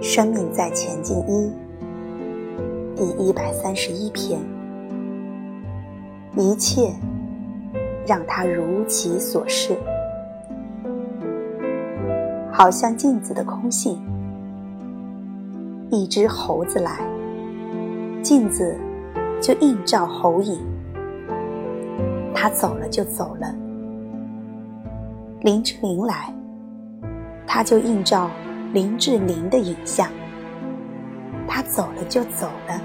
生命在前进一第一百三十一篇，一切让它如其所是，好像镜子的空性。一只猴子来，镜子就映照猴影，它走了就走了。林志玲来，它就映照。林志玲的影像，他走了就走了。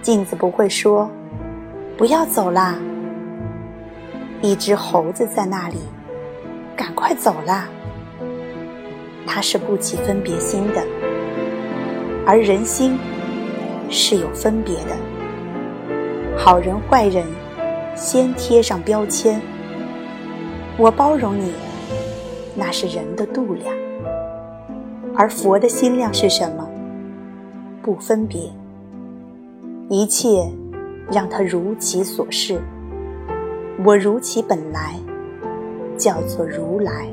镜子不会说“不要走啦”，一只猴子在那里，赶快走啦。他是不起分别心的，而人心是有分别的。好人坏人，先贴上标签。我包容你，那是人的度量。而佛的心量是什么？不分别，一切让它如其所是。我如其本来，叫做如来。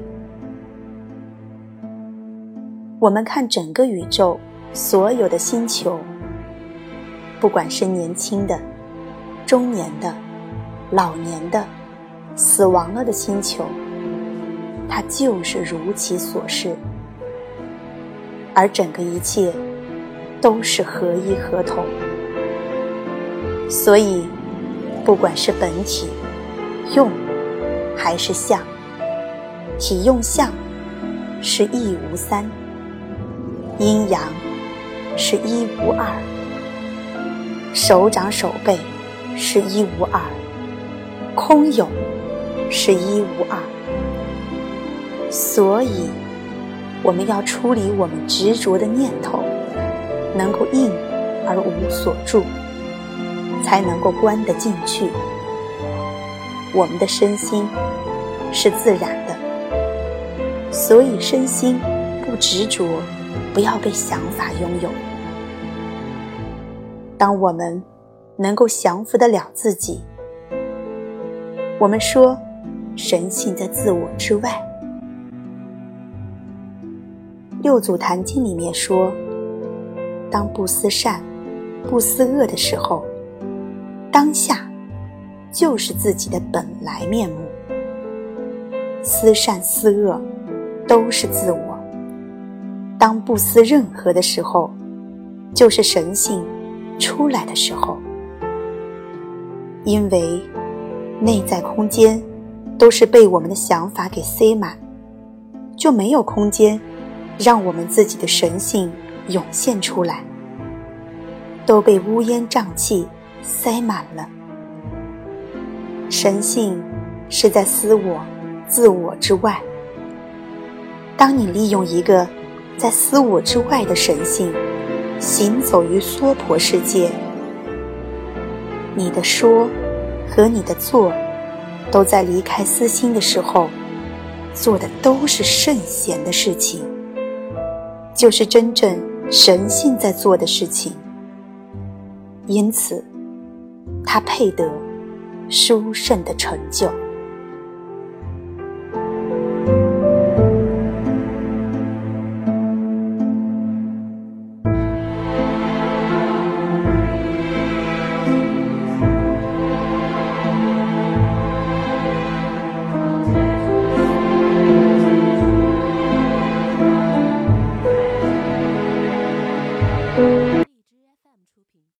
我们看整个宇宙，所有的星球，不管是年轻的、中年的、老年的、死亡了的星球，它就是如其所是。而整个一切都是合一合同，所以不管是本体用还是相，体用相是一无三，阴阳是一无二，手掌手背是一无二，空有是一无二，所以。我们要处理我们执着的念头，能够应而无所住，才能够关得进去。我们的身心是自然的，所以身心不执着，不要被想法拥有。当我们能够降服得了自己，我们说神性在自我之外。六祖坛经里面说：“当不思善、不思恶的时候，当下就是自己的本来面目。思善思恶都是自我。当不思任何的时候，就是神性出来的时候。因为内在空间都是被我们的想法给塞满，就没有空间。”让我们自己的神性涌现出来，都被乌烟瘴气塞满了。神性是在私我、自我之外。当你利用一个在私我之外的神性，行走于娑婆世界，你的说和你的做，都在离开私心的时候，做的都是圣贤的事情。就是真正神性在做的事情，因此，他配得殊胜的成就。